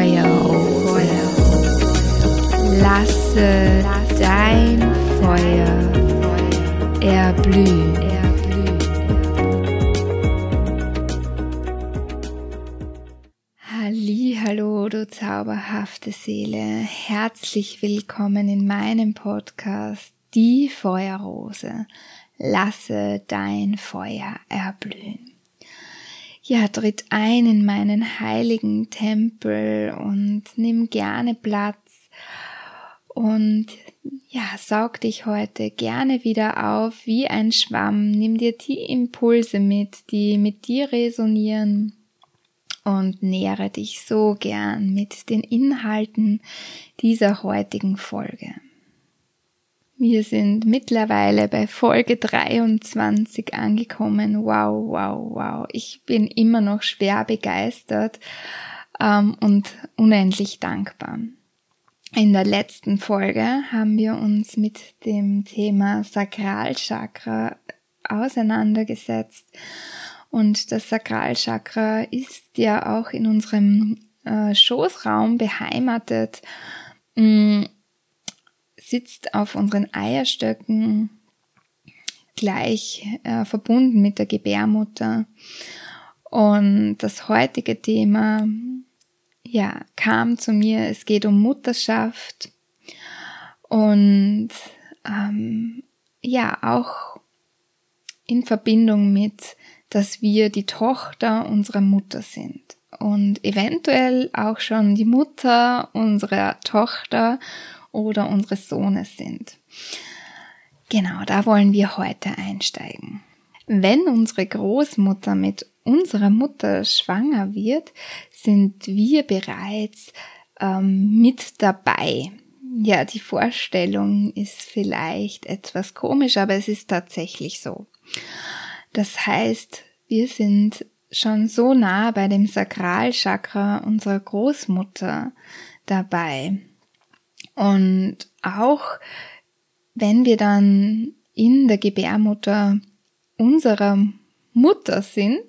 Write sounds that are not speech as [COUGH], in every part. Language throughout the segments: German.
Feuerrose. Lasse dein Feuer erblühen. Hallo, du zauberhafte Seele. Herzlich willkommen in meinem Podcast Die Feuerrose. Lasse dein Feuer erblühen ja, tritt ein in meinen heiligen Tempel und nimm gerne Platz und ja, saug dich heute gerne wieder auf wie ein Schwamm. Nimm dir die Impulse mit, die mit dir resonieren und nähere dich so gern mit den Inhalten dieser heutigen Folge. Wir sind mittlerweile bei Folge 23 angekommen. Wow, wow, wow. Ich bin immer noch schwer begeistert ähm, und unendlich dankbar. In der letzten Folge haben wir uns mit dem Thema Sakralchakra auseinandergesetzt. Und das Sakralchakra ist ja auch in unserem äh, Schoßraum beheimatet. Mm, sitzt auf unseren Eierstöcken gleich äh, verbunden mit der Gebärmutter. Und das heutige Thema, ja, kam zu mir, es geht um Mutterschaft. Und ähm, ja, auch in Verbindung mit, dass wir die Tochter unserer Mutter sind. Und eventuell auch schon die Mutter unserer Tochter oder unseres Sohnes sind. Genau, da wollen wir heute einsteigen. Wenn unsere Großmutter mit unserer Mutter schwanger wird, sind wir bereits ähm, mit dabei. Ja, die Vorstellung ist vielleicht etwas komisch, aber es ist tatsächlich so. Das heißt, wir sind schon so nah bei dem Sakralchakra unserer Großmutter dabei. Und auch wenn wir dann in der Gebärmutter unserer Mutter sind,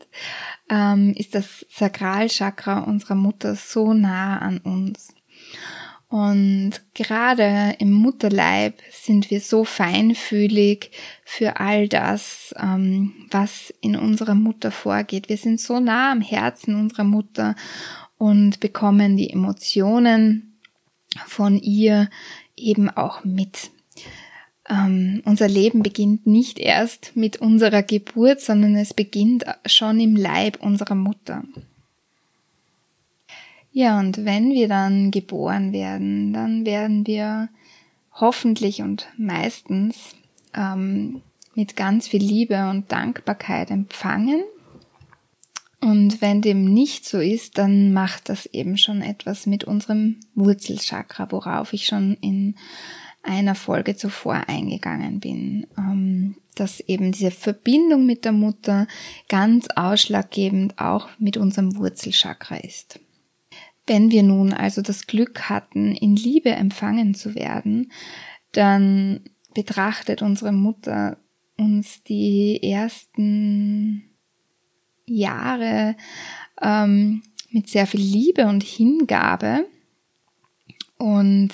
ähm, ist das Sakralchakra unserer Mutter so nah an uns. Und gerade im Mutterleib sind wir so feinfühlig für all das, ähm, was in unserer Mutter vorgeht. Wir sind so nah am Herzen unserer Mutter und bekommen die Emotionen von ihr eben auch mit. Ähm, unser Leben beginnt nicht erst mit unserer Geburt, sondern es beginnt schon im Leib unserer Mutter. Ja, und wenn wir dann geboren werden, dann werden wir hoffentlich und meistens ähm, mit ganz viel Liebe und Dankbarkeit empfangen und wenn dem nicht so ist, dann macht das eben schon etwas mit unserem Wurzelchakra, worauf ich schon in einer Folge zuvor eingegangen bin, ähm, dass eben diese Verbindung mit der Mutter ganz ausschlaggebend auch mit unserem Wurzelchakra ist. Wenn wir nun also das Glück hatten, in Liebe empfangen zu werden, dann betrachtet unsere Mutter uns die ersten Jahre ähm, mit sehr viel Liebe und Hingabe. Und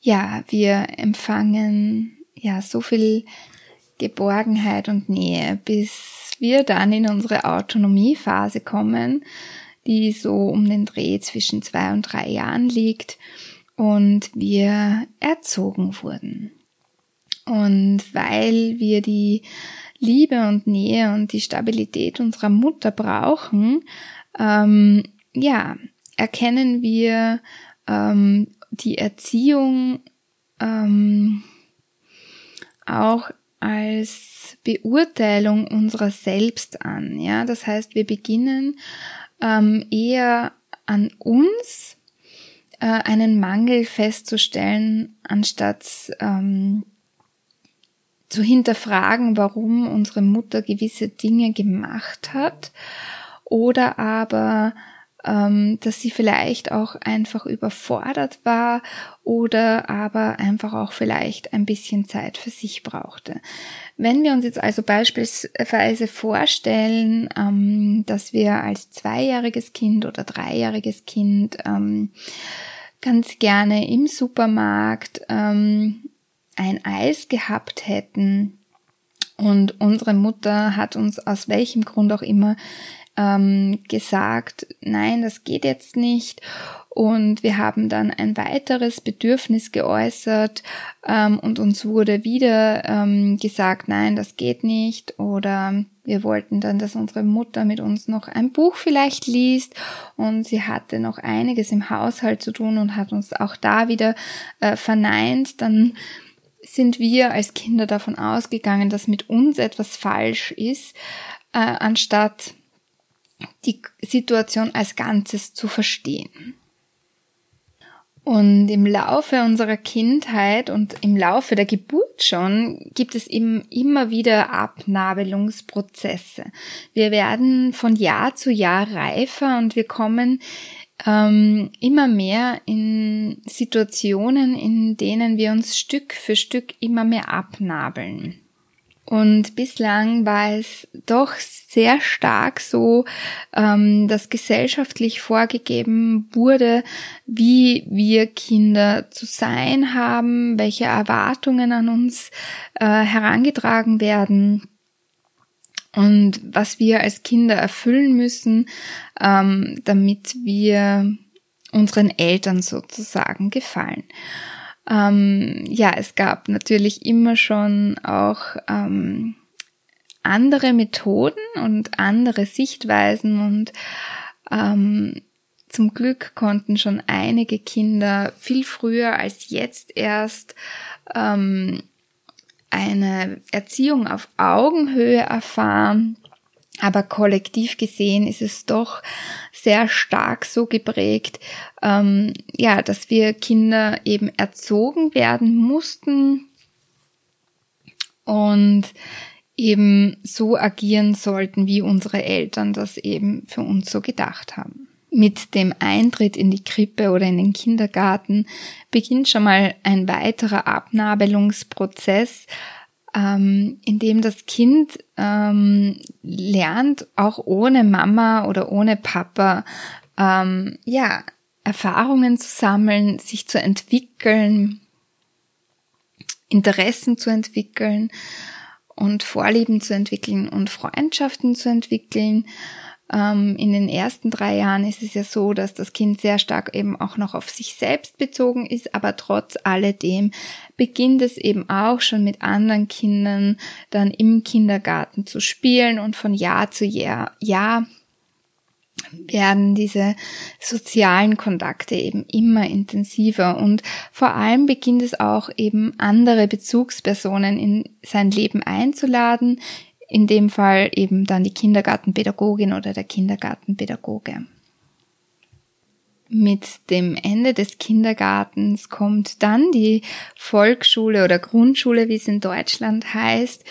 ja, wir empfangen ja so viel Geborgenheit und Nähe, bis wir dann in unsere Autonomiephase kommen, die so um den Dreh zwischen zwei und drei Jahren liegt und wir erzogen wurden. Und weil wir die Liebe und Nähe und die Stabilität unserer Mutter brauchen, ähm, ja, erkennen wir ähm, die Erziehung ähm, auch als Beurteilung unserer selbst an. Ja, das heißt, wir beginnen ähm, eher an uns äh, einen Mangel festzustellen, anstatt ähm, zu hinterfragen, warum unsere Mutter gewisse Dinge gemacht hat oder aber ähm, dass sie vielleicht auch einfach überfordert war oder aber einfach auch vielleicht ein bisschen Zeit für sich brauchte. Wenn wir uns jetzt also beispielsweise vorstellen, ähm, dass wir als zweijähriges Kind oder dreijähriges Kind ähm, ganz gerne im Supermarkt ein Eis gehabt hätten und unsere Mutter hat uns aus welchem Grund auch immer ähm, gesagt, nein, das geht jetzt nicht. Und wir haben dann ein weiteres Bedürfnis geäußert ähm, und uns wurde wieder ähm, gesagt, nein, das geht nicht. Oder wir wollten dann, dass unsere Mutter mit uns noch ein Buch vielleicht liest und sie hatte noch einiges im Haushalt zu tun und hat uns auch da wieder äh, verneint. Dann sind wir als Kinder davon ausgegangen, dass mit uns etwas falsch ist, äh, anstatt die Situation als Ganzes zu verstehen. Und im Laufe unserer Kindheit und im Laufe der Geburt schon gibt es eben immer wieder Abnabelungsprozesse. Wir werden von Jahr zu Jahr reifer und wir kommen ähm, immer mehr in Situationen, in denen wir uns Stück für Stück immer mehr abnabeln. Und bislang war es doch sehr stark so, ähm, dass gesellschaftlich vorgegeben wurde, wie wir Kinder zu sein haben, welche Erwartungen an uns äh, herangetragen werden und was wir als Kinder erfüllen müssen, ähm, damit wir unseren Eltern sozusagen gefallen. Ähm, ja, es gab natürlich immer schon auch ähm, andere Methoden und andere Sichtweisen und ähm, zum Glück konnten schon einige Kinder viel früher als jetzt erst ähm, eine Erziehung auf Augenhöhe erfahren. Aber kollektiv gesehen ist es doch sehr stark so geprägt, ähm, ja, dass wir Kinder eben erzogen werden mussten und eben so agieren sollten, wie unsere Eltern das eben für uns so gedacht haben. Mit dem Eintritt in die Krippe oder in den Kindergarten beginnt schon mal ein weiterer Abnabelungsprozess, ähm, in dem das Kind ähm, lernt, auch ohne Mama oder ohne Papa, ähm, ja, Erfahrungen zu sammeln, sich zu entwickeln, Interessen zu entwickeln und Vorlieben zu entwickeln und Freundschaften zu entwickeln. Ähm, in den ersten drei Jahren ist es ja so, dass das Kind sehr stark eben auch noch auf sich selbst bezogen ist, aber trotz alledem beginnt es eben auch schon mit anderen Kindern dann im Kindergarten zu spielen und von Jahr zu Jahr, Jahr werden diese sozialen Kontakte eben immer intensiver und vor allem beginnt es auch eben andere Bezugspersonen in sein Leben einzuladen, in dem Fall eben dann die Kindergartenpädagogin oder der Kindergartenpädagoge. Mit dem Ende des Kindergartens kommt dann die Volksschule oder Grundschule, wie es in Deutschland heißt,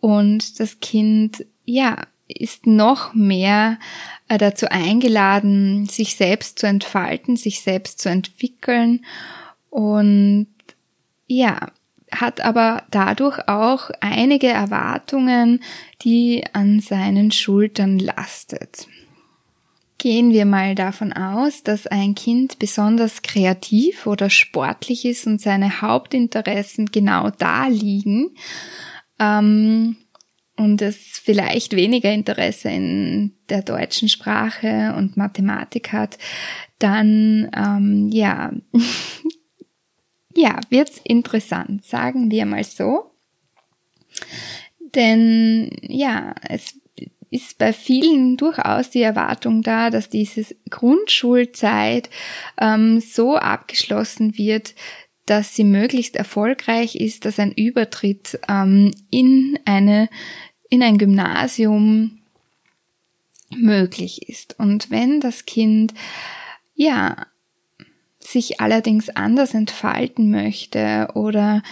und das Kind, ja, ist noch mehr äh, dazu eingeladen, sich selbst zu entfalten, sich selbst zu entwickeln und ja, hat aber dadurch auch einige Erwartungen, die an seinen Schultern lastet. Gehen wir mal davon aus, dass ein Kind besonders kreativ oder sportlich ist und seine Hauptinteressen genau da liegen, ähm, und es vielleicht weniger Interesse in der deutschen Sprache und Mathematik hat, dann ähm, ja, [LAUGHS] ja, wird's interessant, sagen wir mal so. Denn ja, es ist bei vielen durchaus die Erwartung da, dass diese Grundschulzeit ähm, so abgeschlossen wird, dass sie möglichst erfolgreich ist, dass ein Übertritt ähm, in eine in ein Gymnasium möglich ist. Und wenn das Kind ja sich allerdings anders entfalten möchte oder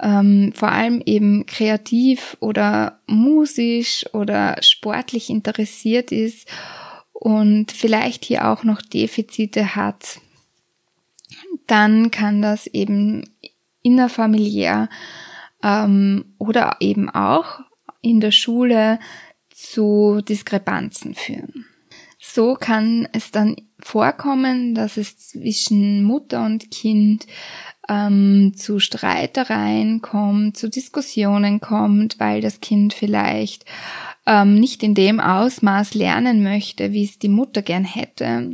ähm, vor allem eben kreativ oder musisch oder sportlich interessiert ist und vielleicht hier auch noch Defizite hat, dann kann das eben innerfamiliär ähm, oder eben auch in der Schule zu Diskrepanzen führen. So kann es dann vorkommen, dass es zwischen Mutter und Kind ähm, zu Streitereien kommt, zu Diskussionen kommt, weil das Kind vielleicht ähm, nicht in dem Ausmaß lernen möchte, wie es die Mutter gern hätte.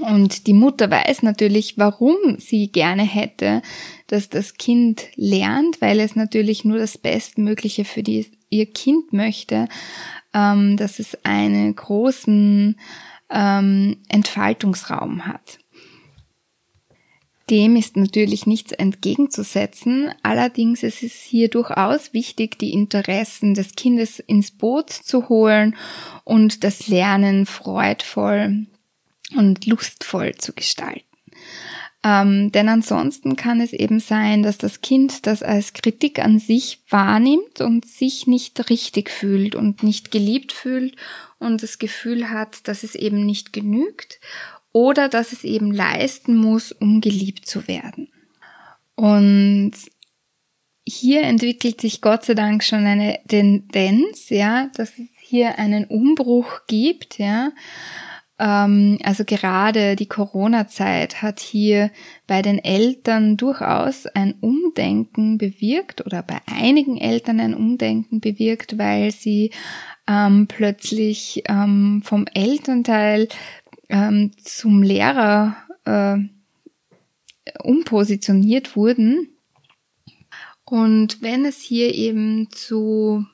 Und die Mutter weiß natürlich, warum sie gerne hätte, dass das Kind lernt, weil es natürlich nur das Bestmögliche für die, ihr Kind möchte, ähm, dass es einen großen ähm, Entfaltungsraum hat. Dem ist natürlich nichts entgegenzusetzen, allerdings ist es hier durchaus wichtig, die Interessen des Kindes ins Boot zu holen und das Lernen freudvoll und lustvoll zu gestalten. Ähm, denn ansonsten kann es eben sein, dass das Kind das als Kritik an sich wahrnimmt und sich nicht richtig fühlt und nicht geliebt fühlt und das Gefühl hat, dass es eben nicht genügt oder dass es eben leisten muss, um geliebt zu werden. Und hier entwickelt sich Gott sei Dank schon eine Tendenz, ja, dass es hier einen Umbruch gibt, ja, also gerade die Corona-Zeit hat hier bei den Eltern durchaus ein Umdenken bewirkt oder bei einigen Eltern ein Umdenken bewirkt, weil sie ähm, plötzlich ähm, vom Elternteil ähm, zum Lehrer äh, umpositioniert wurden. Und wenn es hier eben zu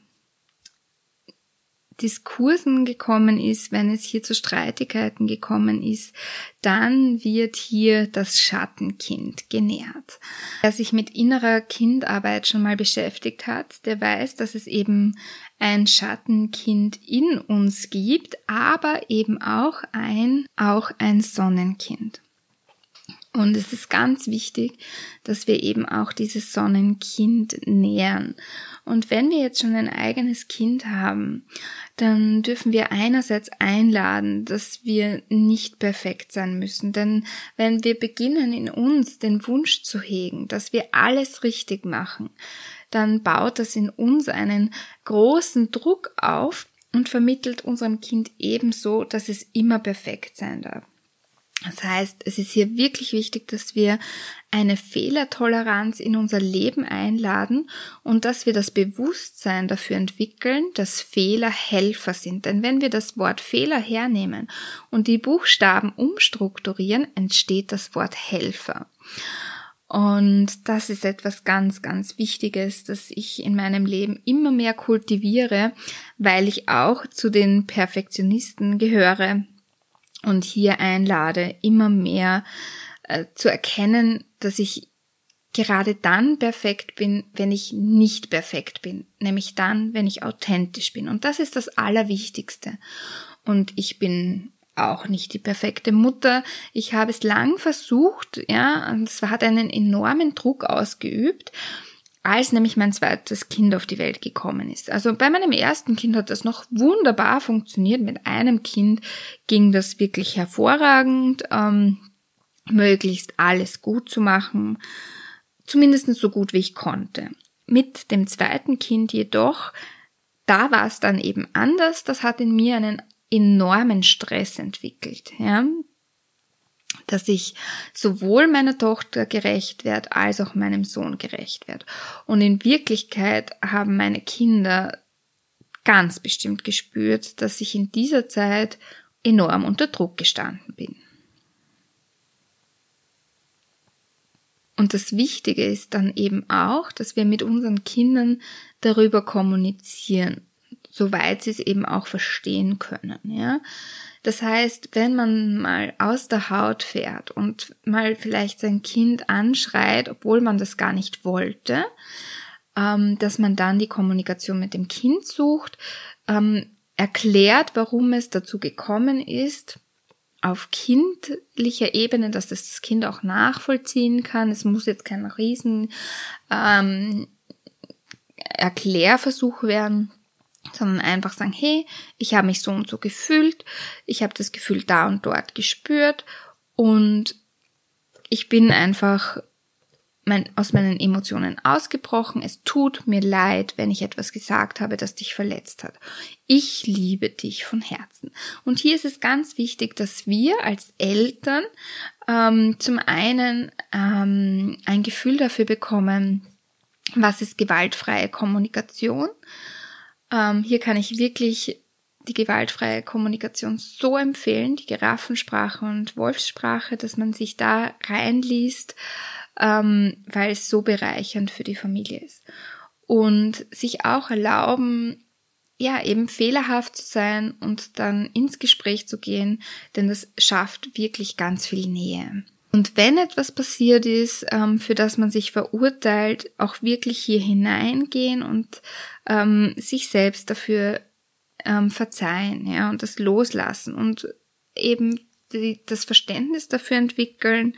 Diskursen gekommen ist, wenn es hier zu Streitigkeiten gekommen ist, dann wird hier das Schattenkind genährt. Wer sich mit innerer Kindarbeit schon mal beschäftigt hat, der weiß, dass es eben ein Schattenkind in uns gibt, aber eben auch ein, auch ein Sonnenkind. Und es ist ganz wichtig, dass wir eben auch dieses Sonnenkind nähern. Und wenn wir jetzt schon ein eigenes Kind haben, dann dürfen wir einerseits einladen, dass wir nicht perfekt sein müssen. Denn wenn wir beginnen in uns den Wunsch zu hegen, dass wir alles richtig machen, dann baut das in uns einen großen Druck auf und vermittelt unserem Kind ebenso, dass es immer perfekt sein darf. Das heißt, es ist hier wirklich wichtig, dass wir eine Fehlertoleranz in unser Leben einladen und dass wir das Bewusstsein dafür entwickeln, dass Fehler Helfer sind. Denn wenn wir das Wort Fehler hernehmen und die Buchstaben umstrukturieren, entsteht das Wort Helfer. Und das ist etwas ganz, ganz Wichtiges, das ich in meinem Leben immer mehr kultiviere, weil ich auch zu den Perfektionisten gehöre und hier einlade, immer mehr äh, zu erkennen, dass ich gerade dann perfekt bin, wenn ich nicht perfekt bin, nämlich dann, wenn ich authentisch bin. Und das ist das Allerwichtigste. Und ich bin auch nicht die perfekte Mutter. Ich habe es lang versucht, ja, und es hat einen enormen Druck ausgeübt als nämlich mein zweites Kind auf die Welt gekommen ist. Also bei meinem ersten Kind hat das noch wunderbar funktioniert. Mit einem Kind ging das wirklich hervorragend, ähm, möglichst alles gut zu machen, zumindest so gut wie ich konnte. Mit dem zweiten Kind jedoch, da war es dann eben anders. Das hat in mir einen enormen Stress entwickelt. Ja dass ich sowohl meiner Tochter gerecht werde, als auch meinem Sohn gerecht werde. Und in Wirklichkeit haben meine Kinder ganz bestimmt gespürt, dass ich in dieser Zeit enorm unter Druck gestanden bin. Und das Wichtige ist dann eben auch, dass wir mit unseren Kindern darüber kommunizieren, soweit sie es eben auch verstehen können, ja. Das heißt, wenn man mal aus der Haut fährt und mal vielleicht sein Kind anschreit, obwohl man das gar nicht wollte, ähm, dass man dann die Kommunikation mit dem Kind sucht, ähm, erklärt, warum es dazu gekommen ist, auf kindlicher Ebene, dass das das Kind auch nachvollziehen kann. Es muss jetzt kein riesen ähm, Erklärversuch werden, sondern einfach sagen, hey, ich habe mich so und so gefühlt, ich habe das Gefühl da und dort gespürt und ich bin einfach mein, aus meinen Emotionen ausgebrochen. Es tut mir leid, wenn ich etwas gesagt habe, das dich verletzt hat. Ich liebe dich von Herzen. Und hier ist es ganz wichtig, dass wir als Eltern ähm, zum einen ähm, ein Gefühl dafür bekommen, was ist gewaltfreie Kommunikation. Ähm, hier kann ich wirklich die gewaltfreie Kommunikation so empfehlen, die Giraffensprache und Wolfssprache, dass man sich da reinliest, ähm, weil es so bereichernd für die Familie ist. Und sich auch erlauben, ja, eben fehlerhaft zu sein und dann ins Gespräch zu gehen, denn das schafft wirklich ganz viel Nähe. Und wenn etwas passiert ist, ähm, für das man sich verurteilt, auch wirklich hier hineingehen und ähm, sich selbst dafür ähm, verzeihen, ja, und das loslassen und eben die, das Verständnis dafür entwickeln,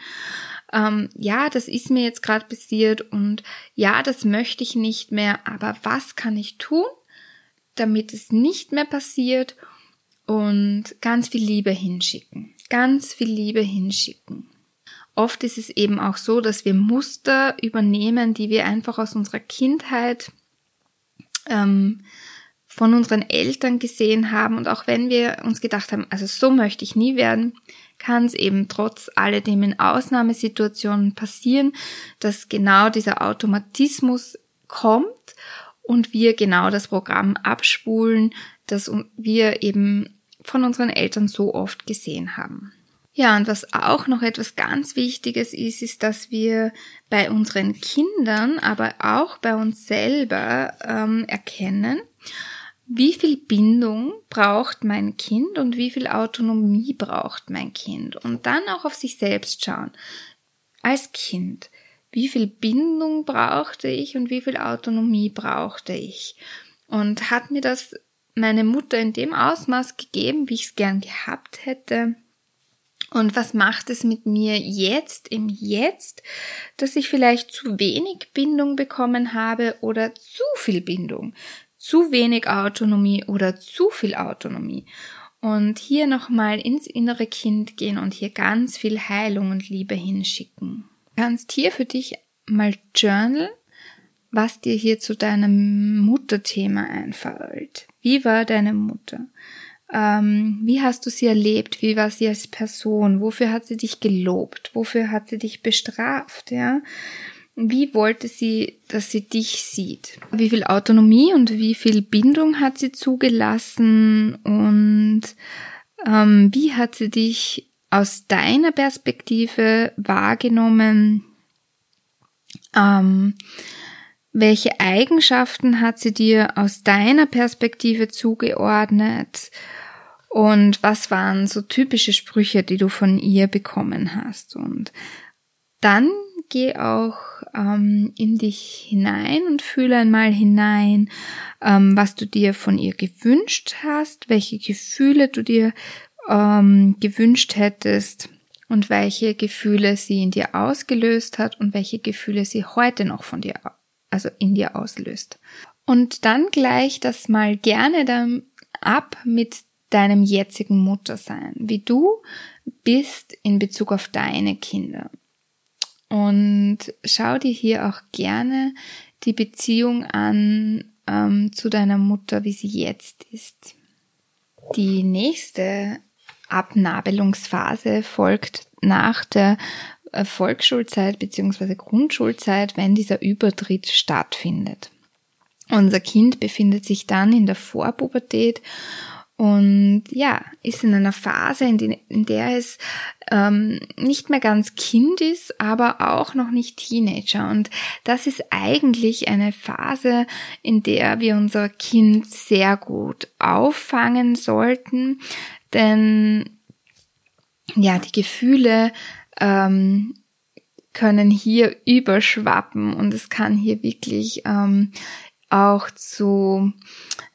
ähm, ja, das ist mir jetzt gerade passiert und ja, das möchte ich nicht mehr, aber was kann ich tun, damit es nicht mehr passiert und ganz viel Liebe hinschicken, ganz viel Liebe hinschicken. Oft ist es eben auch so, dass wir Muster übernehmen, die wir einfach aus unserer Kindheit ähm, von unseren Eltern gesehen haben und auch wenn wir uns gedacht haben, also so möchte ich nie werden, kann es eben trotz alledem in Ausnahmesituationen passieren, dass genau dieser Automatismus kommt und wir genau das Programm abspulen, das wir eben von unseren Eltern so oft gesehen haben. Ja, und was auch noch etwas ganz Wichtiges ist, ist, dass wir bei unseren Kindern, aber auch bei uns selber ähm, erkennen, wie viel Bindung braucht mein Kind und wie viel Autonomie braucht mein Kind und dann auch auf sich selbst schauen. Als Kind, wie viel Bindung brauchte ich und wie viel Autonomie brauchte ich? Und hat mir das meine Mutter in dem Ausmaß gegeben, wie ich es gern gehabt hätte? Und was macht es mit mir jetzt, im Jetzt, dass ich vielleicht zu wenig Bindung bekommen habe oder zu viel Bindung? zu wenig Autonomie oder zu viel Autonomie. Und hier nochmal ins innere Kind gehen und hier ganz viel Heilung und Liebe hinschicken. Du kannst hier für dich mal journal, was dir hier zu deinem Mutterthema einfällt. Wie war deine Mutter? Ähm, wie hast du sie erlebt? Wie war sie als Person? Wofür hat sie dich gelobt? Wofür hat sie dich bestraft? Ja? Wie wollte sie, dass sie dich sieht? Wie viel Autonomie und wie viel Bindung hat sie zugelassen? Und ähm, wie hat sie dich aus deiner Perspektive wahrgenommen? Ähm, welche Eigenschaften hat sie dir aus deiner Perspektive zugeordnet? Und was waren so typische Sprüche, die du von ihr bekommen hast? Und dann geh auch ähm, in dich hinein und fühle einmal hinein, ähm, was du dir von ihr gewünscht hast, welche Gefühle du dir ähm, gewünscht hättest und welche Gefühle sie in dir ausgelöst hat und welche Gefühle sie heute noch von dir, also in dir auslöst. Und dann gleich das mal gerne dann ab mit deinem jetzigen Muttersein, wie du bist in Bezug auf deine Kinder. Und schau dir hier auch gerne die Beziehung an ähm, zu deiner Mutter, wie sie jetzt ist. Die nächste Abnabelungsphase folgt nach der äh, Volksschulzeit bzw. Grundschulzeit, wenn dieser Übertritt stattfindet. Unser Kind befindet sich dann in der Vorpubertät und ja, ist in einer Phase, in, die, in der es ähm, nicht mehr ganz Kind ist, aber auch noch nicht Teenager. Und das ist eigentlich eine Phase, in der wir unser Kind sehr gut auffangen sollten, denn ja, die Gefühle ähm, können hier überschwappen und es kann hier wirklich ähm, auch zu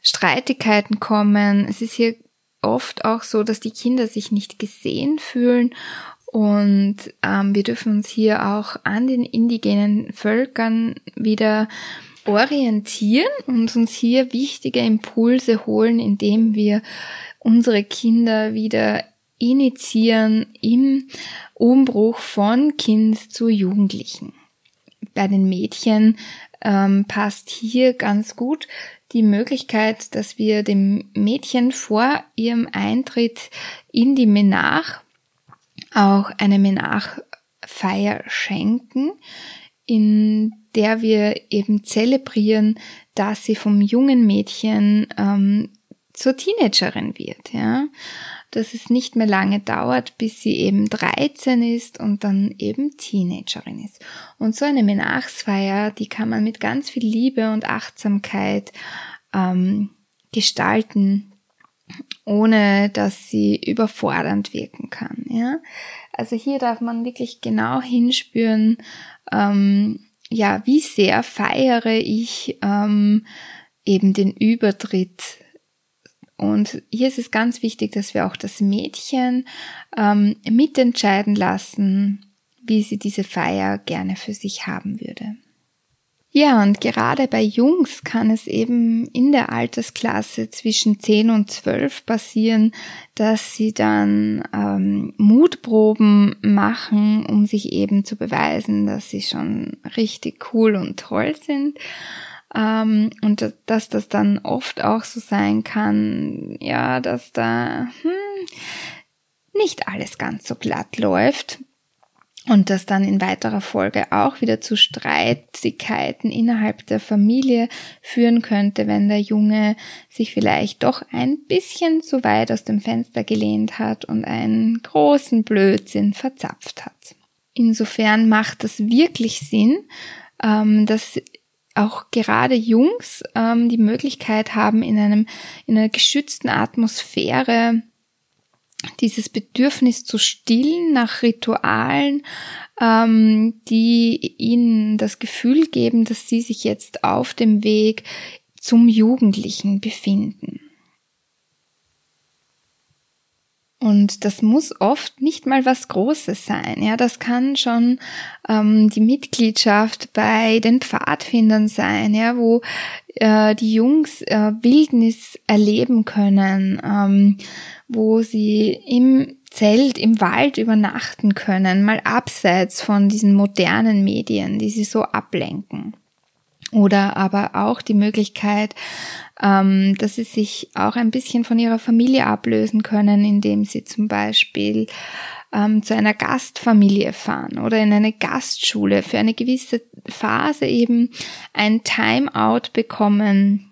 Streitigkeiten kommen. Es ist hier oft auch so, dass die Kinder sich nicht gesehen fühlen und ähm, wir dürfen uns hier auch an den indigenen Völkern wieder orientieren und uns hier wichtige Impulse holen, indem wir unsere Kinder wieder initiieren im Umbruch von Kind zu Jugendlichen. Bei den Mädchen ähm, passt hier ganz gut die Möglichkeit, dass wir dem Mädchen vor ihrem Eintritt in die Menach auch eine Menachfeier schenken, in der wir eben zelebrieren, dass sie vom jungen Mädchen ähm, zur Teenagerin wird, ja. Dass es nicht mehr lange dauert, bis sie eben 13 ist und dann eben Teenagerin ist. Und so eine Menachsfeier, die kann man mit ganz viel Liebe und Achtsamkeit ähm, gestalten, ohne dass sie überfordernd wirken kann, ja. Also hier darf man wirklich genau hinspüren, ähm, ja, wie sehr feiere ich ähm, eben den Übertritt. Und hier ist es ganz wichtig, dass wir auch das Mädchen ähm, mitentscheiden lassen, wie sie diese Feier gerne für sich haben würde. Ja, und gerade bei Jungs kann es eben in der Altersklasse zwischen 10 und 12 passieren, dass sie dann ähm, Mutproben machen, um sich eben zu beweisen, dass sie schon richtig cool und toll sind. Ähm, und dass das dann oft auch so sein kann, ja, dass da hm, nicht alles ganz so glatt läuft und das dann in weiterer Folge auch wieder zu Streitigkeiten innerhalb der Familie führen könnte, wenn der Junge sich vielleicht doch ein bisschen zu weit aus dem Fenster gelehnt hat und einen großen Blödsinn verzapft hat. Insofern macht es wirklich Sinn, ähm, dass auch gerade Jungs ähm, die Möglichkeit haben, in einem in einer geschützten Atmosphäre dieses Bedürfnis zu stillen nach Ritualen, ähm, die ihnen das Gefühl geben, dass sie sich jetzt auf dem Weg zum Jugendlichen befinden. Und das muss oft nicht mal was Großes sein. Ja, das kann schon ähm, die Mitgliedschaft bei den Pfadfindern sein, ja, wo äh, die Jungs äh, Wildnis erleben können, ähm, wo sie im Zelt im Wald übernachten können, mal abseits von diesen modernen Medien, die sie so ablenken. Oder aber auch die Möglichkeit, ähm, dass sie sich auch ein bisschen von ihrer Familie ablösen können, indem sie zum Beispiel ähm, zu einer Gastfamilie fahren oder in eine Gastschule für eine gewisse Phase eben ein Timeout bekommen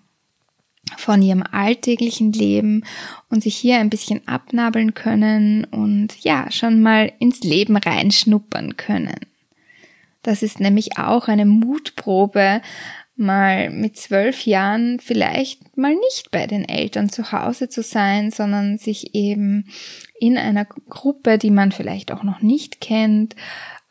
von ihrem alltäglichen Leben und sich hier ein bisschen abnabeln können und ja, schon mal ins Leben reinschnuppern können. Das ist nämlich auch eine Mutprobe, mal mit zwölf Jahren vielleicht mal nicht bei den Eltern zu Hause zu sein, sondern sich eben in einer Gruppe, die man vielleicht auch noch nicht kennt,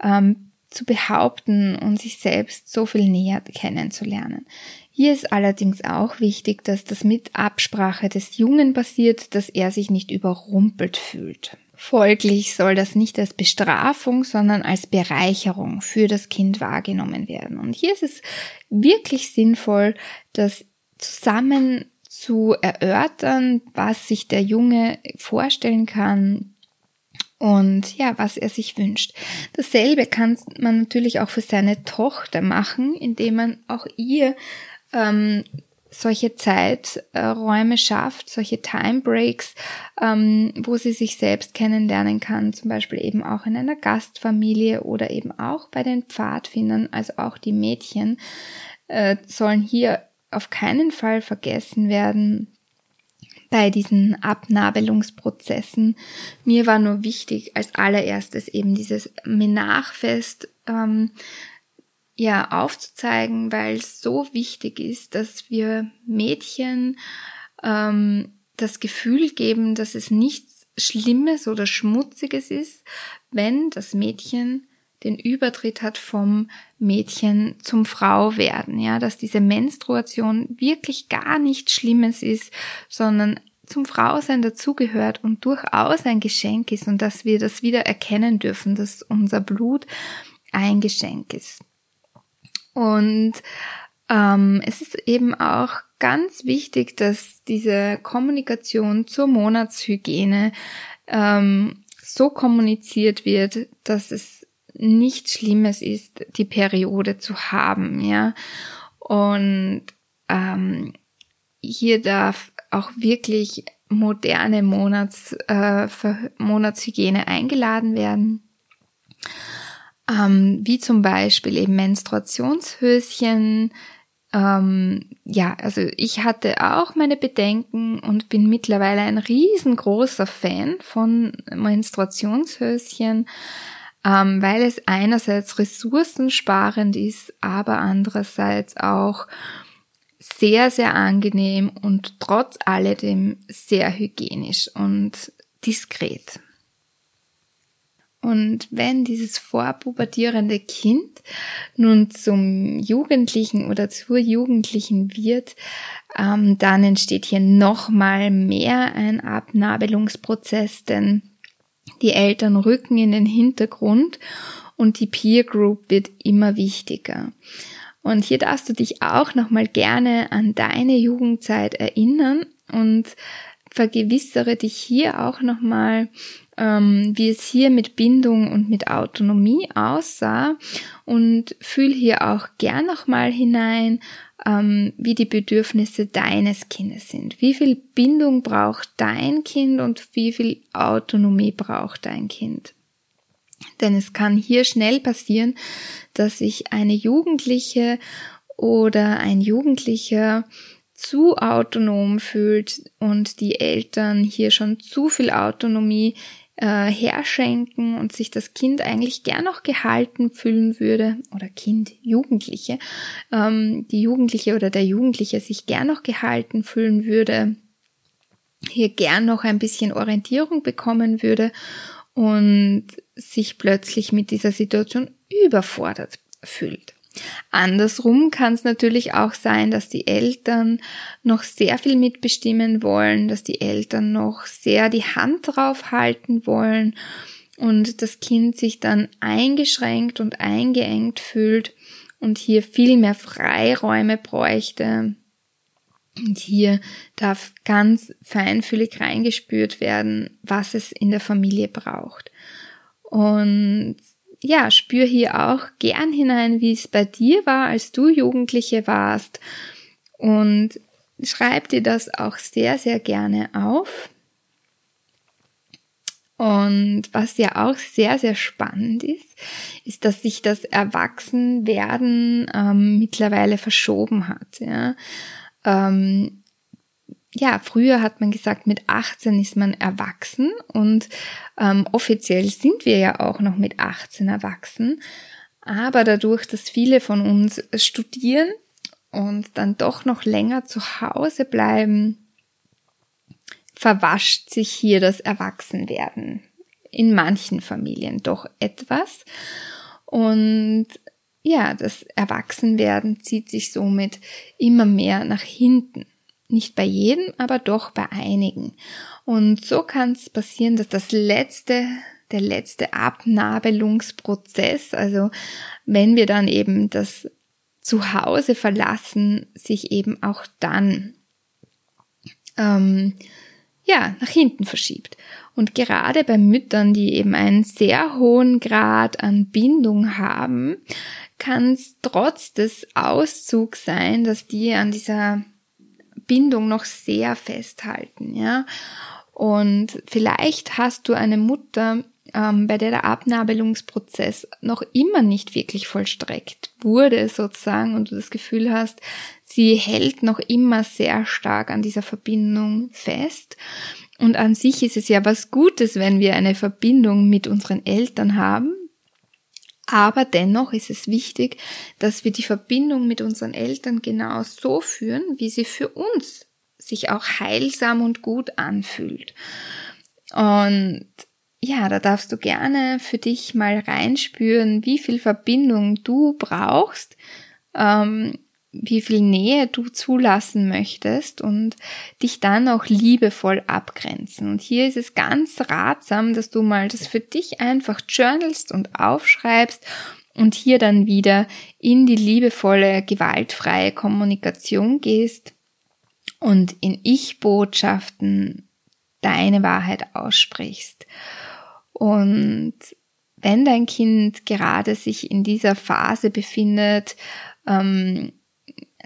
ähm, zu behaupten und sich selbst so viel näher kennenzulernen. Hier ist allerdings auch wichtig, dass das mit Absprache des Jungen passiert, dass er sich nicht überrumpelt fühlt. Folglich soll das nicht als Bestrafung, sondern als Bereicherung für das Kind wahrgenommen werden. Und hier ist es wirklich sinnvoll, das zusammen zu erörtern, was sich der Junge vorstellen kann und ja, was er sich wünscht. Dasselbe kann man natürlich auch für seine Tochter machen, indem man auch ihr ähm, solche Zeiträume schafft, solche Time Breaks, ähm, wo sie sich selbst kennenlernen kann, zum Beispiel eben auch in einer Gastfamilie oder eben auch bei den Pfadfindern, also auch die Mädchen äh, sollen hier auf keinen Fall vergessen werden bei diesen Abnabelungsprozessen. Mir war nur wichtig als allererstes eben dieses Menachfest ähm, ja aufzuzeigen, weil es so wichtig ist, dass wir Mädchen ähm, das Gefühl geben, dass es nichts Schlimmes oder Schmutziges ist, wenn das Mädchen den Übertritt hat vom Mädchen zum Frau werden, ja, dass diese Menstruation wirklich gar nichts Schlimmes ist, sondern zum Frausein dazugehört und durchaus ein Geschenk ist und dass wir das wieder erkennen dürfen, dass unser Blut ein Geschenk ist. Und ähm, es ist eben auch ganz wichtig, dass diese Kommunikation zur Monatshygiene ähm, so kommuniziert wird, dass es nichts Schlimmes ist, die Periode zu haben, ja. Und ähm, hier darf auch wirklich moderne Monats, äh, Monatshygiene eingeladen werden. Ähm, wie zum Beispiel eben Menstruationshöschen. Ähm, ja, also ich hatte auch meine Bedenken und bin mittlerweile ein riesengroßer Fan von Menstruationshöschen, ähm, weil es einerseits ressourcensparend ist, aber andererseits auch sehr, sehr angenehm und trotz alledem sehr hygienisch und diskret. Und wenn dieses vorpubertierende Kind nun zum Jugendlichen oder zur Jugendlichen wird, ähm, dann entsteht hier nochmal mehr ein Abnabelungsprozess, denn die Eltern rücken in den Hintergrund und die Peer Group wird immer wichtiger. Und hier darfst du dich auch nochmal gerne an deine Jugendzeit erinnern und vergewissere dich hier auch nochmal, ähm, wie es hier mit Bindung und mit Autonomie aussah und fühl hier auch gern nochmal hinein, ähm, wie die Bedürfnisse deines Kindes sind. Wie viel Bindung braucht dein Kind und wie viel Autonomie braucht dein Kind? Denn es kann hier schnell passieren, dass sich eine Jugendliche oder ein Jugendlicher zu autonom fühlt und die Eltern hier schon zu viel Autonomie äh, herschenken und sich das Kind eigentlich gern noch gehalten fühlen würde oder Kind, Jugendliche, ähm, die Jugendliche oder der Jugendliche sich gern noch gehalten fühlen würde, hier gern noch ein bisschen Orientierung bekommen würde und sich plötzlich mit dieser Situation überfordert fühlt. Andersrum kann es natürlich auch sein, dass die Eltern noch sehr viel mitbestimmen wollen, dass die Eltern noch sehr die Hand drauf halten wollen und das Kind sich dann eingeschränkt und eingeengt fühlt und hier viel mehr Freiräume bräuchte. Und hier darf ganz feinfühlig reingespürt werden, was es in der Familie braucht. Und ja, spür hier auch gern hinein, wie es bei dir war, als du Jugendliche warst. Und schreib dir das auch sehr, sehr gerne auf. Und was ja auch sehr, sehr spannend ist, ist, dass sich das Erwachsenwerden ähm, mittlerweile verschoben hat. Ja. Ähm, ja, früher hat man gesagt, mit 18 ist man erwachsen und ähm, offiziell sind wir ja auch noch mit 18 erwachsen. Aber dadurch, dass viele von uns studieren und dann doch noch länger zu Hause bleiben, verwascht sich hier das Erwachsenwerden in manchen Familien doch etwas. Und ja, das Erwachsenwerden zieht sich somit immer mehr nach hinten. Nicht bei jedem, aber doch bei einigen. Und so kann es passieren, dass das letzte, der letzte Abnabelungsprozess, also wenn wir dann eben das Zuhause verlassen, sich eben auch dann ähm, ja nach hinten verschiebt. Und gerade bei Müttern, die eben einen sehr hohen Grad an Bindung haben, kann es trotz des Auszugs sein, dass die an dieser Bindung noch sehr festhalten, ja. Und vielleicht hast du eine Mutter, ähm, bei der der Abnabelungsprozess noch immer nicht wirklich vollstreckt wurde, sozusagen, und du das Gefühl hast, sie hält noch immer sehr stark an dieser Verbindung fest. Und an sich ist es ja was Gutes, wenn wir eine Verbindung mit unseren Eltern haben, aber dennoch ist es wichtig, dass wir die Verbindung mit unseren Eltern genau so führen, wie sie für uns sich auch heilsam und gut anfühlt. Und ja, da darfst du gerne für dich mal reinspüren, wie viel Verbindung du brauchst, ähm, wie viel Nähe du zulassen möchtest und dich dann auch liebevoll abgrenzen. Und hier ist es ganz ratsam, dass du mal das für dich einfach journalst und aufschreibst und hier dann wieder in die liebevolle, gewaltfreie Kommunikation gehst und in Ich-Botschaften deine Wahrheit aussprichst. Und wenn dein Kind gerade sich in dieser Phase befindet, ähm,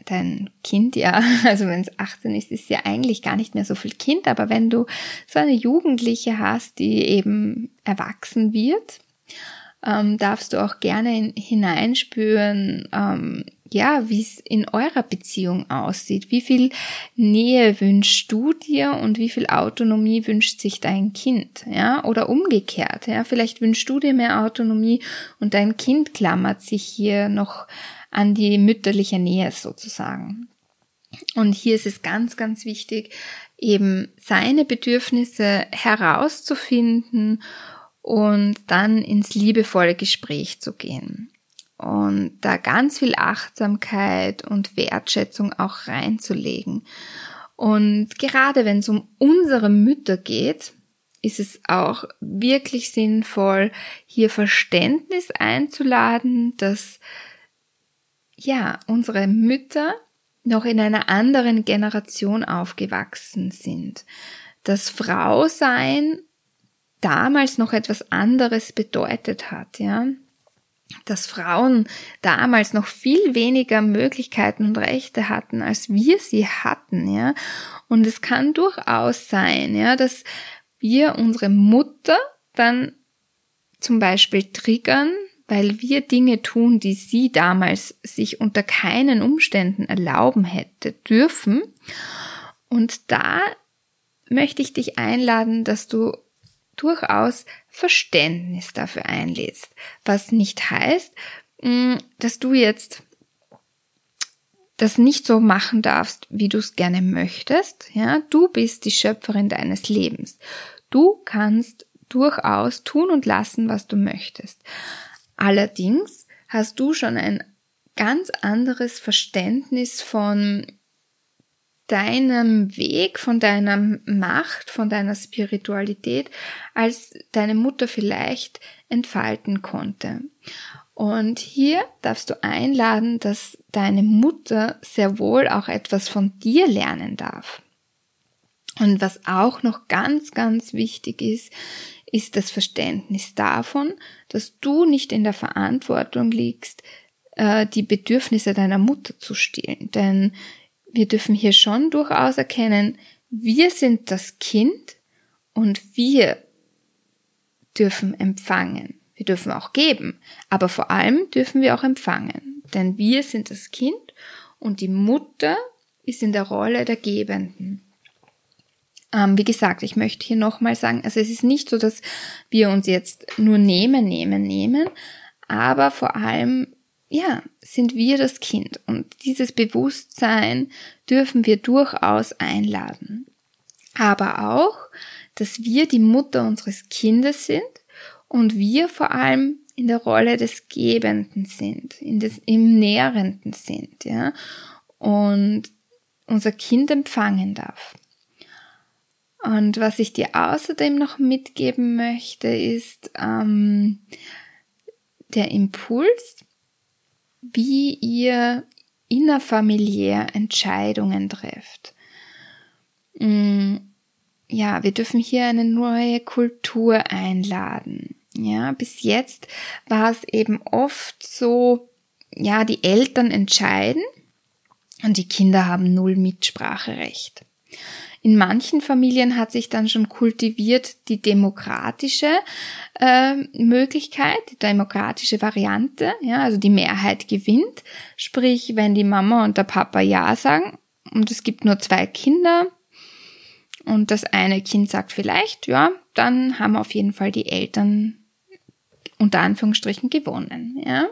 dein Kind ja, [LAUGHS] also wenn es 18 ist, ist ja eigentlich gar nicht mehr so viel Kind, aber wenn du so eine Jugendliche hast, die eben erwachsen wird, ähm, darfst du auch gerne in, hineinspüren, ähm, ja, wie es in eurer Beziehung aussieht. Wie viel Nähe wünschst du dir und wie viel Autonomie wünscht sich dein Kind, ja? Oder umgekehrt, ja? Vielleicht wünschst du dir mehr Autonomie und dein Kind klammert sich hier noch an die mütterliche Nähe sozusagen. Und hier ist es ganz, ganz wichtig, eben seine Bedürfnisse herauszufinden und dann ins liebevolle Gespräch zu gehen und da ganz viel Achtsamkeit und Wertschätzung auch reinzulegen. Und gerade wenn es um unsere Mütter geht, ist es auch wirklich sinnvoll, hier Verständnis einzuladen, dass ja, unsere Mütter noch in einer anderen Generation aufgewachsen sind. Das Frausein damals noch etwas anderes bedeutet hat, ja dass Frauen damals noch viel weniger Möglichkeiten und Rechte hatten, als wir sie hatten, ja. Und es kann durchaus sein, ja, dass wir unsere Mutter dann zum Beispiel triggern, weil wir Dinge tun, die sie damals sich unter keinen Umständen erlauben hätte dürfen. Und da möchte ich dich einladen, dass du durchaus Verständnis dafür einlädst. Was nicht heißt, mm, dass du jetzt das nicht so machen darfst, wie du es gerne möchtest. Ja, du bist die Schöpferin deines Lebens. Du kannst durchaus tun und lassen, was du möchtest. Allerdings hast du schon ein ganz anderes Verständnis von deinem Weg, von deiner Macht, von deiner Spiritualität, als deine Mutter vielleicht entfalten konnte. Und hier darfst du einladen, dass deine Mutter sehr wohl auch etwas von dir lernen darf. Und was auch noch ganz, ganz wichtig ist, ist das Verständnis davon, dass du nicht in der Verantwortung liegst, äh, die Bedürfnisse deiner Mutter zu stillen. Denn wir dürfen hier schon durchaus erkennen, wir sind das Kind und wir dürfen empfangen. Wir dürfen auch geben, aber vor allem dürfen wir auch empfangen, denn wir sind das Kind und die Mutter ist in der Rolle der Gebenden. Ähm, wie gesagt, ich möchte hier nochmal sagen, also es ist nicht so, dass wir uns jetzt nur nehmen, nehmen, nehmen, aber vor allem ja, sind wir das Kind und dieses Bewusstsein dürfen wir durchaus einladen. Aber auch, dass wir die Mutter unseres Kindes sind und wir vor allem in der Rolle des Gebenden sind, in des, im Nährenden sind, ja, und unser Kind empfangen darf. Und was ich dir außerdem noch mitgeben möchte, ist ähm, der Impuls, wie ihr innerfamiliär Entscheidungen trefft. Mm, ja, wir dürfen hier eine neue Kultur einladen. Ja, bis jetzt war es eben oft so, ja, die Eltern entscheiden und die Kinder haben null Mitspracherecht. In manchen Familien hat sich dann schon kultiviert die demokratische äh, Möglichkeit, die demokratische Variante, ja, also die Mehrheit gewinnt. Sprich, wenn die Mama und der Papa Ja sagen und es gibt nur zwei Kinder und das eine Kind sagt vielleicht, ja, dann haben auf jeden Fall die Eltern unter Anführungsstrichen gewonnen, ja.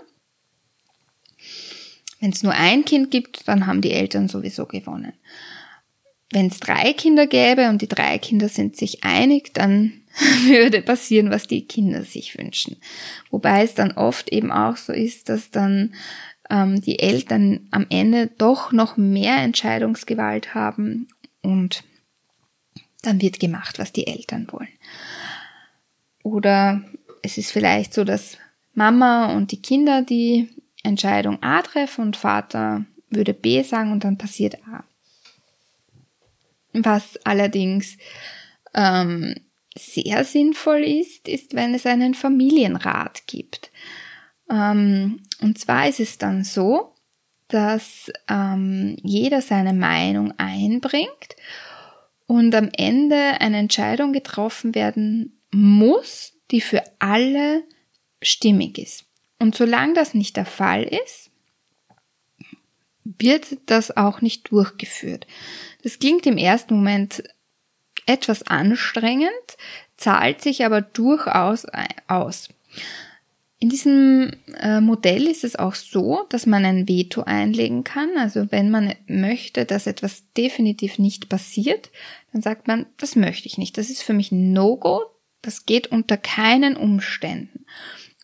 Wenn es nur ein Kind gibt, dann haben die Eltern sowieso gewonnen wenn es drei Kinder gäbe und die drei Kinder sind sich einig, dann [LAUGHS] würde passieren, was die Kinder sich wünschen. Wobei es dann oft eben auch so ist, dass dann ähm, die Eltern am Ende doch noch mehr Entscheidungsgewalt haben und dann wird gemacht, was die Eltern wollen. Oder es ist vielleicht so, dass Mama und die Kinder die Entscheidung A treffen und Vater würde B sagen und dann passiert A. Was allerdings ähm, sehr sinnvoll ist, ist, wenn es einen Familienrat gibt. Ähm, und zwar ist es dann so, dass ähm, jeder seine Meinung einbringt und am Ende eine Entscheidung getroffen werden muss, die für alle stimmig ist. Und solange das nicht der Fall ist, wird das auch nicht durchgeführt. Das klingt im ersten Moment etwas anstrengend, zahlt sich aber durchaus aus. In diesem äh, Modell ist es auch so, dass man ein Veto einlegen kann. Also wenn man möchte, dass etwas definitiv nicht passiert, dann sagt man, das möchte ich nicht. Das ist für mich No-Go. Das geht unter keinen Umständen.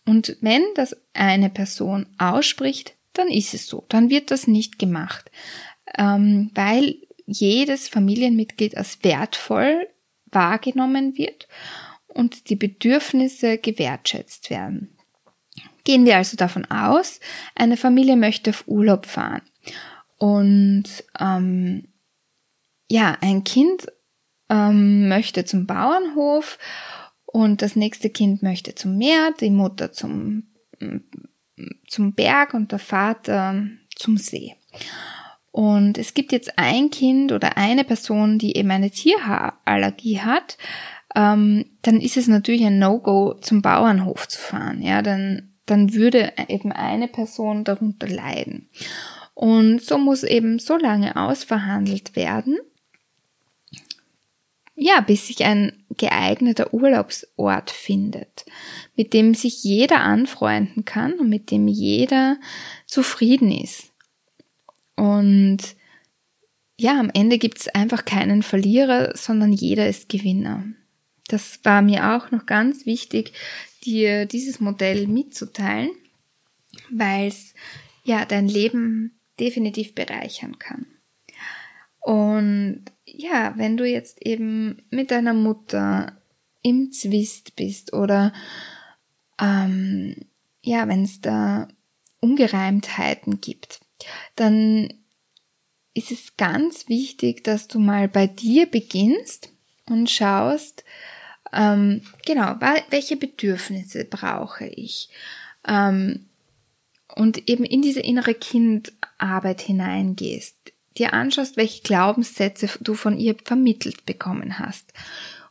Und wenn das eine Person ausspricht, dann ist es so. Dann wird das nicht gemacht. Ähm, weil jedes Familienmitglied als wertvoll wahrgenommen wird und die Bedürfnisse gewertschätzt werden. Gehen wir also davon aus, eine Familie möchte auf Urlaub fahren und ähm, ja, ein Kind ähm, möchte zum Bauernhof und das nächste Kind möchte zum Meer, die Mutter zum, zum Berg und der Vater zum See. Und es gibt jetzt ein Kind oder eine Person, die eben eine Tierhaarallergie hat, ähm, dann ist es natürlich ein No-Go, zum Bauernhof zu fahren. Ja, dann dann würde eben eine Person darunter leiden. Und so muss eben so lange ausverhandelt werden, ja, bis sich ein geeigneter Urlaubsort findet, mit dem sich jeder anfreunden kann und mit dem jeder zufrieden ist. Und ja, am Ende gibt es einfach keinen Verlierer, sondern jeder ist Gewinner. Das war mir auch noch ganz wichtig, dir dieses Modell mitzuteilen, weil es ja dein Leben definitiv bereichern kann. Und ja, wenn du jetzt eben mit deiner Mutter im Zwist bist oder ähm, ja, wenn es da Ungereimtheiten gibt, dann ist es ganz wichtig, dass du mal bei dir beginnst und schaust, ähm, genau, welche Bedürfnisse brauche ich? Ähm, und eben in diese innere Kindarbeit hineingehst, dir anschaust, welche Glaubenssätze du von ihr vermittelt bekommen hast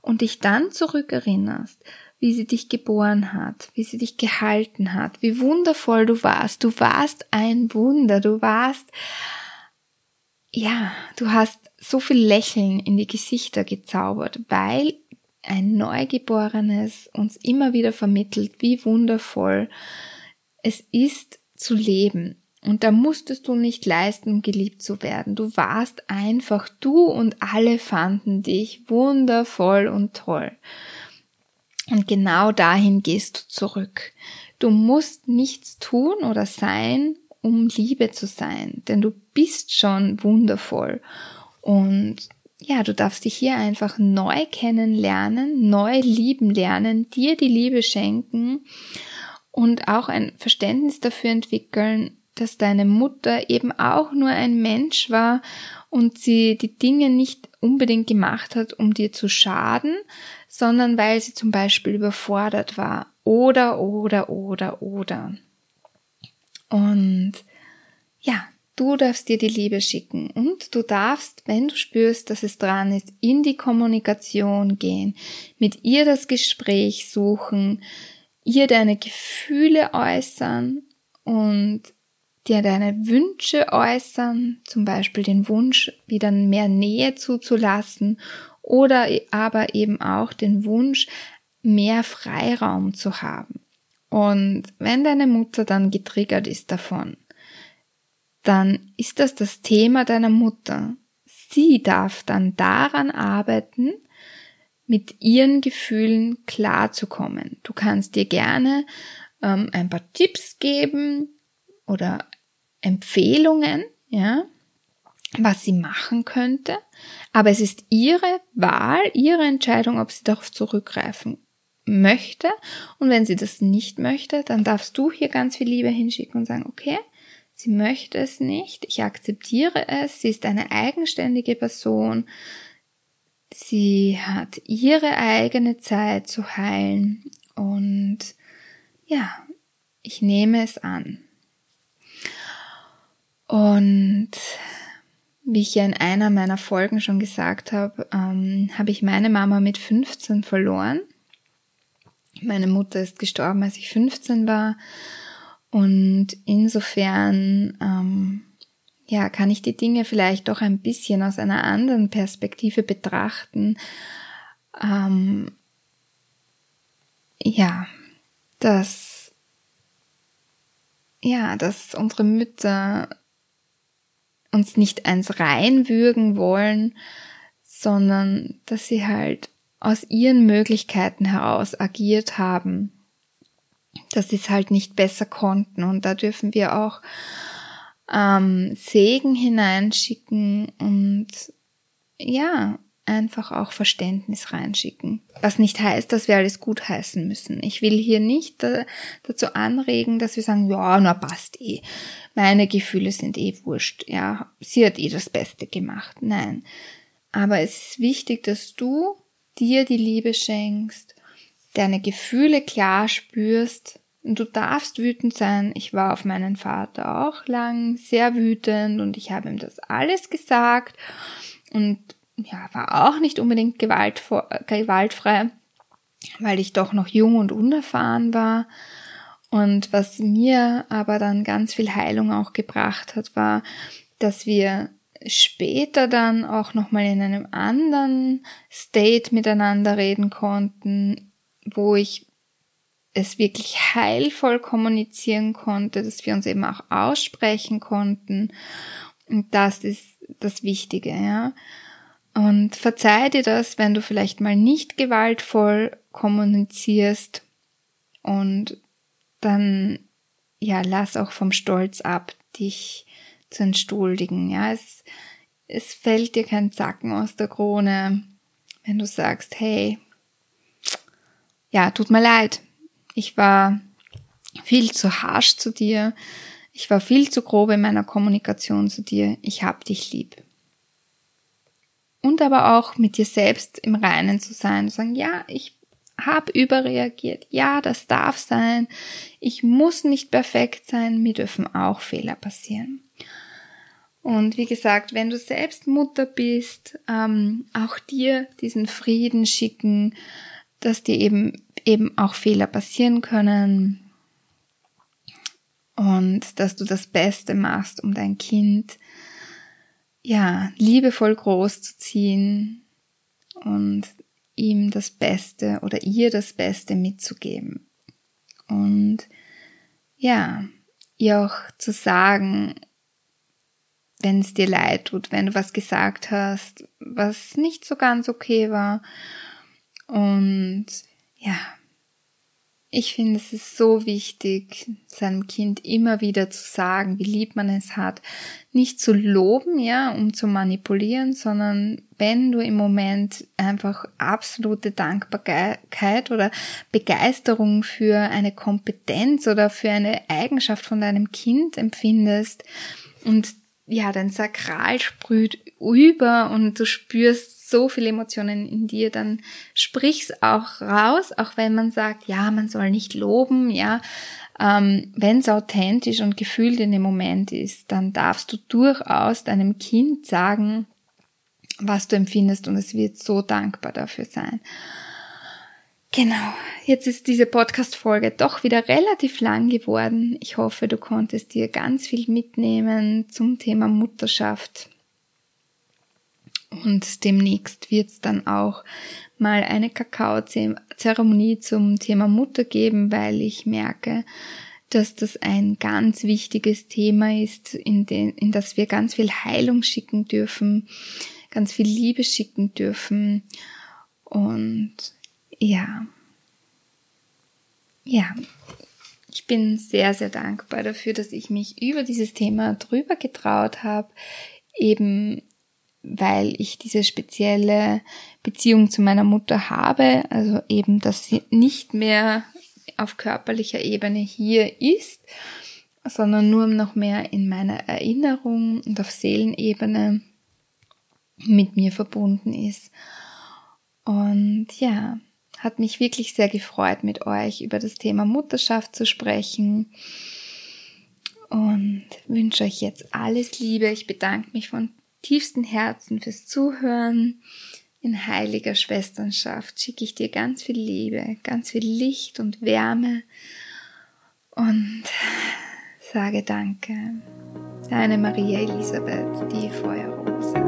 und dich dann zurückerinnerst, wie sie dich geboren hat, wie sie dich gehalten hat, wie wundervoll du warst. Du warst ein Wunder, du warst, ja, du hast so viel Lächeln in die Gesichter gezaubert, weil ein Neugeborenes uns immer wieder vermittelt, wie wundervoll es ist zu leben. Und da musstest du nicht leisten, um geliebt zu werden. Du warst einfach du und alle fanden dich wundervoll und toll. Und genau dahin gehst du zurück. Du musst nichts tun oder sein, um Liebe zu sein, denn du bist schon wundervoll. Und ja, du darfst dich hier einfach neu kennenlernen, neu lieben lernen, dir die Liebe schenken und auch ein Verständnis dafür entwickeln, dass deine Mutter eben auch nur ein Mensch war und sie die Dinge nicht unbedingt gemacht hat, um dir zu schaden, sondern weil sie zum Beispiel überfordert war. Oder, oder, oder, oder. Und ja, Du darfst dir die Liebe schicken und du darfst, wenn du spürst, dass es dran ist, in die Kommunikation gehen, mit ihr das Gespräch suchen, ihr deine Gefühle äußern und dir deine Wünsche äußern, zum Beispiel den Wunsch, wieder mehr Nähe zuzulassen oder aber eben auch den Wunsch, mehr Freiraum zu haben. Und wenn deine Mutter dann getriggert ist davon, dann ist das das Thema deiner Mutter. Sie darf dann daran arbeiten, mit ihren Gefühlen klarzukommen. Du kannst dir gerne ähm, ein paar Tipps geben oder Empfehlungen, ja, was sie machen könnte. Aber es ist ihre Wahl, ihre Entscheidung, ob sie darauf zurückgreifen möchte. Und wenn sie das nicht möchte, dann darfst du hier ganz viel Liebe hinschicken und sagen, okay, sie möchte es nicht, ich akzeptiere es, sie ist eine eigenständige Person, sie hat ihre eigene Zeit zu heilen und ja, ich nehme es an. Und wie ich ja in einer meiner Folgen schon gesagt habe, ähm, habe ich meine Mama mit 15 verloren. Meine Mutter ist gestorben, als ich 15 war. Und insofern, ähm, ja, kann ich die Dinge vielleicht doch ein bisschen aus einer anderen Perspektive betrachten. Ähm, ja, dass, ja, dass unsere Mütter uns nicht eins reinwürgen wollen, sondern dass sie halt aus ihren Möglichkeiten heraus agiert haben, dass sie es halt nicht besser konnten. Und da dürfen wir auch ähm, Segen hineinschicken und ja, einfach auch Verständnis reinschicken. Was nicht heißt, dass wir alles gut heißen müssen. Ich will hier nicht dazu anregen, dass wir sagen, ja, na passt eh. Meine Gefühle sind eh wurscht. Ja, sie hat eh das Beste gemacht. Nein. Aber es ist wichtig, dass du dir die Liebe schenkst, deine Gefühle klar spürst, und du darfst wütend sein. Ich war auf meinen Vater auch lang sehr wütend und ich habe ihm das alles gesagt und ja, war auch nicht unbedingt gewaltfrei, weil ich doch noch jung und unerfahren war. Und was mir aber dann ganz viel Heilung auch gebracht hat, war, dass wir später dann auch nochmal in einem anderen State miteinander reden konnten, wo ich es wirklich heilvoll kommunizieren konnte, dass wir uns eben auch aussprechen konnten. Und das ist das Wichtige, ja. Und verzeih dir das, wenn du vielleicht mal nicht gewaltvoll kommunizierst. Und dann, ja, lass auch vom Stolz ab, dich zu entschuldigen, ja. Es, es fällt dir kein Zacken aus der Krone, wenn du sagst, hey, ja, tut mir leid, ich war viel zu harsch zu dir, ich war viel zu grob in meiner Kommunikation zu dir, ich hab dich lieb und aber auch mit dir selbst im Reinen zu sein, zu sagen, ja, ich habe überreagiert, ja, das darf sein, ich muss nicht perfekt sein, mir dürfen auch Fehler passieren. Und wie gesagt, wenn du selbst Mutter bist, ähm, auch dir diesen Frieden schicken, dass dir eben eben auch Fehler passieren können. Und dass du das Beste machst, um dein Kind ja, liebevoll groß zu ziehen und ihm das Beste oder ihr das Beste mitzugeben. Und ja, ihr auch zu sagen, wenn es dir leid tut, wenn du was gesagt hast, was nicht so ganz okay war. Und ja, ich finde, es ist so wichtig, seinem Kind immer wieder zu sagen, wie lieb man es hat. Nicht zu loben, ja, um zu manipulieren, sondern wenn du im Moment einfach absolute Dankbarkeit oder Begeisterung für eine Kompetenz oder für eine Eigenschaft von deinem Kind empfindest und ja, dein Sakral sprüht über und du spürst so viele Emotionen in dir, dann sprich's auch raus, auch wenn man sagt, ja, man soll nicht loben, ja. Ähm, wenn es authentisch und gefühlt in dem Moment ist, dann darfst du durchaus deinem Kind sagen, was du empfindest und es wird so dankbar dafür sein. Genau, jetzt ist diese Podcast-Folge doch wieder relativ lang geworden. Ich hoffe, du konntest dir ganz viel mitnehmen zum Thema Mutterschaft. Und demnächst wird es dann auch mal eine Kakao-Zeremonie zum Thema Mutter geben, weil ich merke, dass das ein ganz wichtiges Thema ist, in, den, in das wir ganz viel Heilung schicken dürfen, ganz viel Liebe schicken dürfen. Und ja, ja, ich bin sehr, sehr dankbar dafür, dass ich mich über dieses Thema drüber getraut habe, eben weil ich diese spezielle Beziehung zu meiner Mutter habe, also eben, dass sie nicht mehr auf körperlicher Ebene hier ist, sondern nur noch mehr in meiner Erinnerung und auf Seelenebene mit mir verbunden ist. Und ja, hat mich wirklich sehr gefreut, mit euch über das Thema Mutterschaft zu sprechen. Und wünsche euch jetzt alles Liebe. Ich bedanke mich von tiefstem Herzen fürs Zuhören. In heiliger Schwesternschaft schicke ich dir ganz viel Liebe, ganz viel Licht und Wärme und sage Danke. Deine Maria Elisabeth, die Feuerrose.